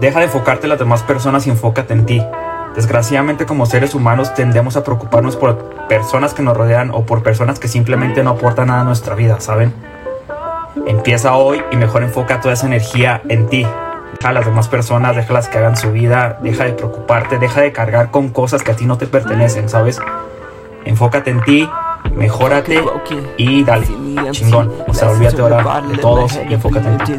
Deja de enfocarte en las demás personas y enfócate en ti. Desgraciadamente como seres humanos tendemos a preocuparnos por personas que nos rodean o por personas que simplemente no aportan nada a nuestra vida, ¿saben? Empieza hoy y mejor enfoca toda esa energía en ti. Deja a las demás personas, déjalas que hagan su vida, deja de preocuparte, deja de cargar con cosas que a ti no te pertenecen, ¿sabes? Enfócate en ti, mejórate y dale, chingón. O sea, olvídate ahora de todos y enfócate en ti.